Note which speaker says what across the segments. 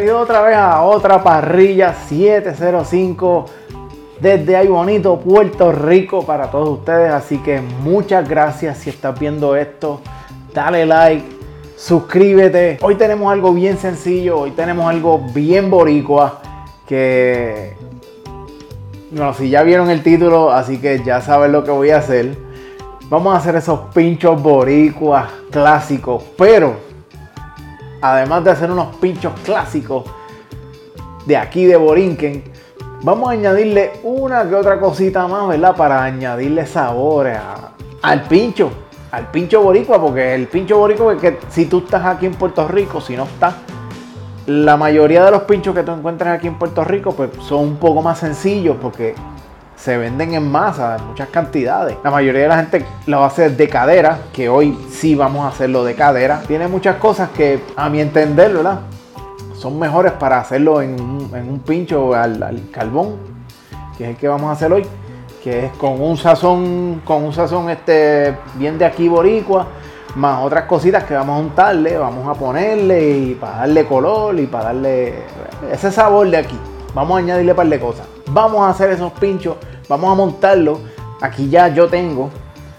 Speaker 1: bienvenido otra vez a otra parrilla 705 desde ahí bonito Puerto Rico para todos ustedes. Así que muchas gracias si estás viendo esto. Dale like, suscríbete. Hoy tenemos algo bien sencillo, hoy tenemos algo bien boricua que... No, si ya vieron el título, así que ya saben lo que voy a hacer. Vamos a hacer esos pinchos boricuas clásicos, pero además de hacer unos pinchos clásicos de aquí de Borinquen, vamos a añadirle una que otra cosita más, ¿verdad? Para añadirle sabores al pincho, al pincho boricua, porque el pincho boricua es que si tú estás aquí en Puerto Rico, si no estás, la mayoría de los pinchos que tú encuentras aquí en Puerto Rico, pues son un poco más sencillos porque se venden en masa, en muchas cantidades. La mayoría de la gente lo hace de cadera, que hoy sí vamos a hacerlo de cadera. Tiene muchas cosas que, a mi entender, ¿verdad? Son mejores para hacerlo en, un pincho al, carbón, que es el que vamos a hacer hoy, que es con un sazón, con un sazón este, bien de aquí boricua, más otras cositas que vamos a untarle, vamos a ponerle y para darle color y para darle ese sabor de aquí. Vamos a añadirle un par de cosas. Vamos a hacer esos pinchos Vamos a montarlo. Aquí ya yo tengo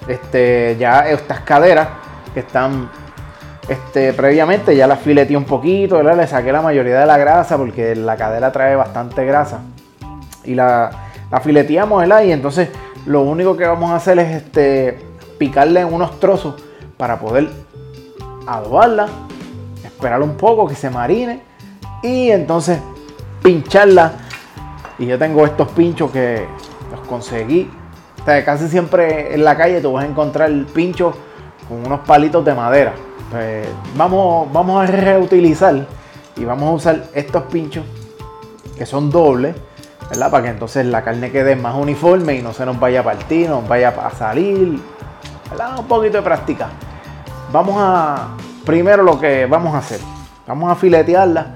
Speaker 1: este, ya estas caderas que están este, previamente, ya las fileté un poquito, le saqué la mayoría de la grasa porque la cadera trae bastante grasa. Y la, la fileteamos, ¿verdad? Y entonces lo único que vamos a hacer es este, picarle en unos trozos para poder adobarla, esperar un poco que se marine y entonces pincharla. Y yo tengo estos pinchos que los conseguí. casi siempre en la calle tú vas a encontrar el pincho con unos palitos de madera. Pues vamos, vamos a reutilizar y vamos a usar estos pinchos que son dobles, ¿verdad? Para que entonces la carne quede más uniforme y no se nos vaya a partir, no nos vaya a salir. Un poquito de práctica. Vamos a, primero lo que vamos a hacer, vamos a filetearla.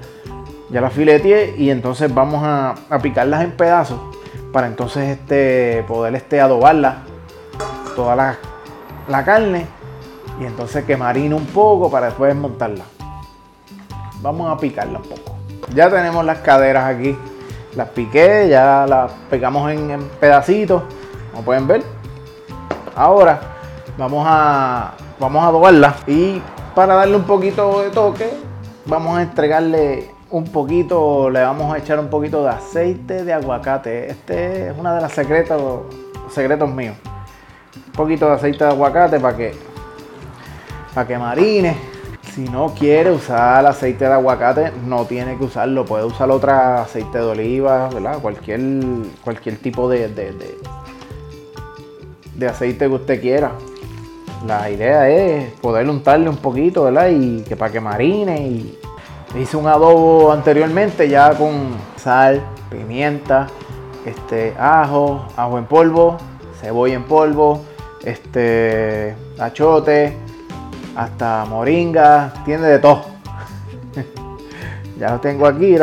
Speaker 1: Ya la fileteé y entonces vamos a picarlas en pedazos para entonces este, poder este, adobarla toda la, carne y entonces que marine un poco para después montarla. Vamos a picarla un poco. Ya tenemos las caderas aquí. Las piqué, ya las pegamos en, pedacitos, como pueden ver. Ahora vamos a, vamos a adobarla y para darle un poquito de toque, vamos a entregarle un poquito, le vamos a echar un poquito de aceite de aguacate. Este es una de las secretos, secretos míos. Un poquito de aceite de aguacate para que, para que marine. Si no quiere usar aceite de aguacate, no tiene que usarlo. Puede usar otra aceite de oliva, ¿verdad? Cualquier, cualquier tipo de, de, de aceite que usted quiera. La idea es poder untarle un poquito, ¿verdad? Y que para que marine y, Hice un adobo anteriormente ya con sal, pimienta, este, ajo, ajo en polvo, cebolla en polvo, este, achote, hasta moringa, tiene de todo. ya lo tengo aquí,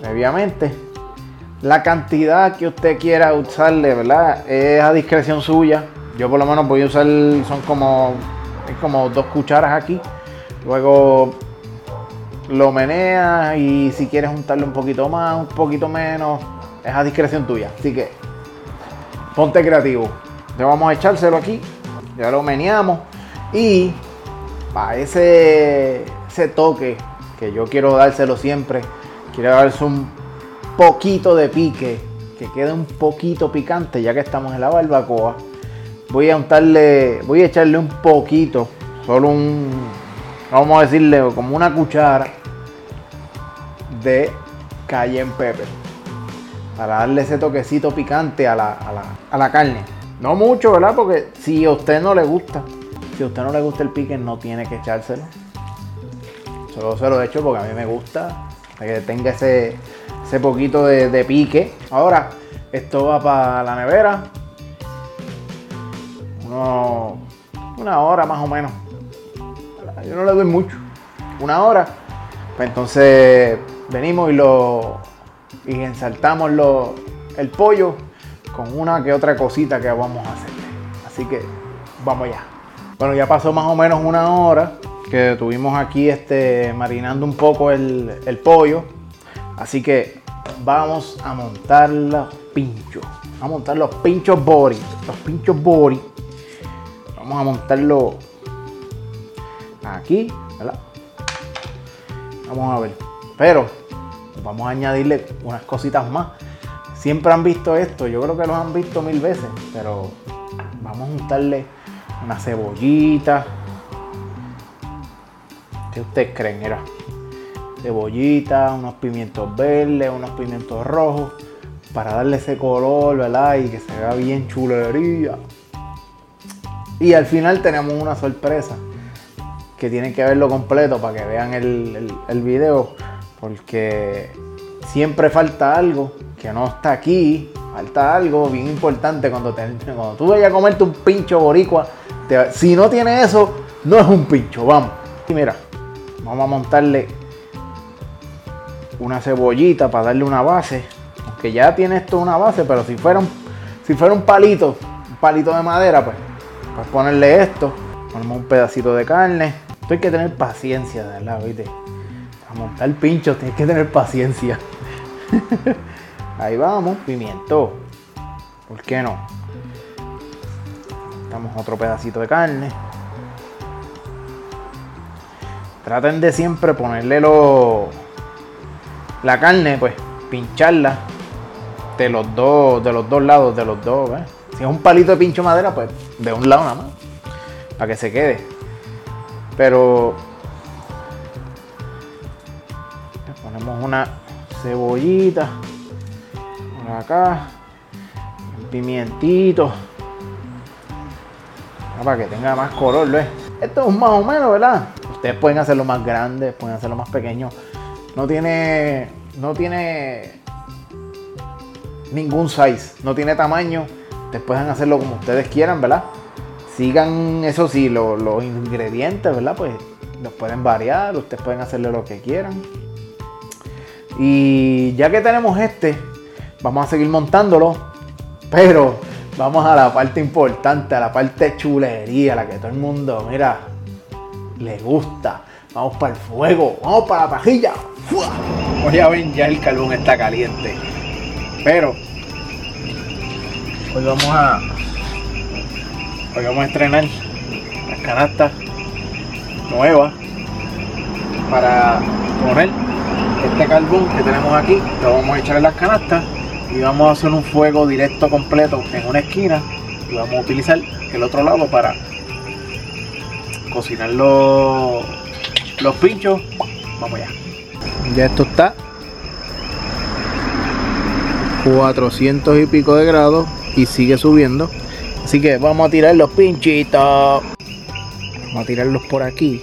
Speaker 1: previamente. La cantidad que usted quiera usarle, ¿verdad? Es a discreción suya. Yo por lo menos voy a usar, son como, como dos cucharas aquí. Luego lo meneas y si quieres juntarle un poquito más, un poquito menos, es a discreción tuya. Así que ponte creativo. Ya vamos a echárselo aquí, ya lo meneamos y para ese, ese toque que yo quiero dárselo siempre, quiero darse un poquito de pique, que quede un poquito picante ya que estamos en la barbacoa. Voy a untarle, voy a echarle un poquito, solo un, vamos a decirle como una cuchara de cayenne pepper para darle ese toquecito picante a la, carne. No mucho, ¿verdad? Porque si a usted no le gusta, si a usted no le gusta el pique, no tiene que echárselo. Solo se lo he hecho porque a mí me gusta, para que tenga ese, ese poquito de, pique. Ahora, esto va para la nevera. una hora más o menos. Yo no le doy mucho. Una hora. Pues entonces venimos y lo y ensaltamos el pollo con una que otra cosita que vamos a hacer. Así que vamos ya. Bueno, ya pasó más o menos una hora. que tuvimos aquí este, marinando un poco el, el pollo. Así que vamos a montar los pinchos. Vamos a montar los pinchos bori. Los pinchos bori. Vamos a montarlo aquí. Vamos a ver. Pero vamos a añadirle unas cositas más. Siempre han visto esto, yo creo que los han visto mil veces, pero vamos a juntarle una cebollita. ¿Qué ustedes creen? Era cebollita, unos pimientos verdes, unos pimientos rojos, para darle ese color, ¿verdad? Y que se vea bien chulería. Y al final tenemos una sorpresa que tienen que verlo completo para que vean el, el, video, porque siempre falta algo que no está aquí, falta algo bien importante cuando, cuando tú vayas a comerte un pincho boricua, si no tiene eso, no es un pincho, vamos. Y mira, vamos a montarle una cebollita para darle una base, aunque ya tiene esto una base, pero si fuera un, si fuera un palito, un palito de madera, pues, pues ponerle esto, ponemos un pedacito de carne, hay que tener paciencia, verdad, ¿viste? A montar pinchos tienes que tener paciencia. Ahí vamos, pimiento. ¿Por qué no? Damos otro pedacito de carne. Traten de siempre ponerle lo, la carne, pues, pincharla de los dos, de los dos lados, de los dos, Si es un palito de pincho madera, pues de un lado nada más. Para que se quede. Pero una cebollita por acá, un pimientito para que tenga más color. Esto es más o menos, ¿verdad? Ustedes pueden hacerlo más grande, pueden hacerlo más pequeño. No tiene, no tiene ningún size, no tiene tamaño. Ustedes pueden hacerlo como ustedes quieran, ¿verdad? sigan, eso sí, los ingredientes, ¿verdad? Pues los pueden variar, ustedes pueden hacerle lo que quieran. Y ya que tenemos este, vamos a seguir montándolo, pero vamos a la parte importante, a la parte chulería, la que todo el mundo, mira, le gusta. Vamos para el fuego, vamos para la pajilla. Como ya ven, ya el carbón está caliente. Pero hoy vamos a Hoy vamos a estrenar las canastas nuevas para poner este carbón que tenemos aquí. Lo vamos a echar en las canastas y vamos a hacer un fuego directo completo en una esquina y vamos a utilizar el otro lado para cocinar los, los pinchos. Vamos ya. Ya esto está 400 y pico de grados y sigue subiendo. Así que vamos a tirar los pinchitos. Vamos a tirarlos por aquí.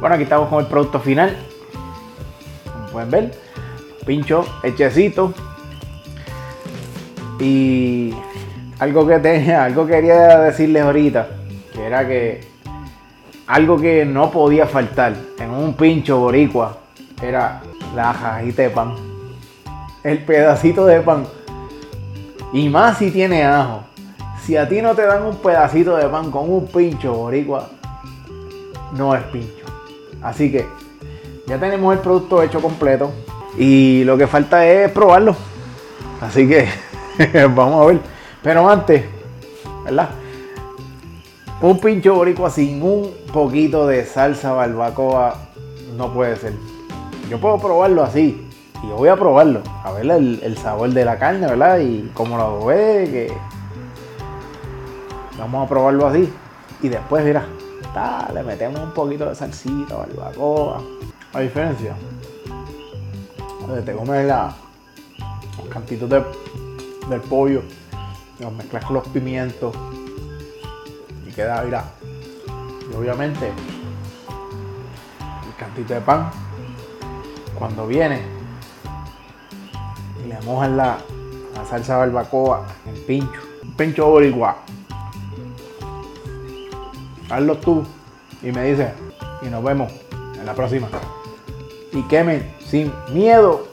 Speaker 1: Bueno, aquí estamos con el producto final. Pueden ver, pincho hechecito. Y algo que tenía, algo que quería decirles ahorita, que era que algo que no podía faltar en un pincho boricua era la jajita de pan. El pedacito de pan. Y más si tiene ajo. Si a ti no te dan un pedacito de pan con un pincho boricua, no es pincho. Así que ya tenemos el producto hecho completo y lo que falta es probarlo. Así que vamos a ver. Pero antes, ¿verdad? Un pincho boricua sin un poquito de salsa barbacoa no puede ser. Yo puedo probarlo así. Y yo voy a probarlo. A ver el, sabor de la carne, ¿verdad? Y cómo lo ve, que Vamos a probarlo así. Y después, mira, le metemos un poquito de salsita, barbacoa. A diferencia, donde te comes la, los cantitos de, del pollo, los mezclas con los pimientos y queda, mira. Y obviamente, el cantito de pan, cuando viene, y le mojan la, la salsa barbacoa, el pincho, un pincho boricua hazlo tú y me dice, y nos vemos en la próxima. Y quemen sin miedo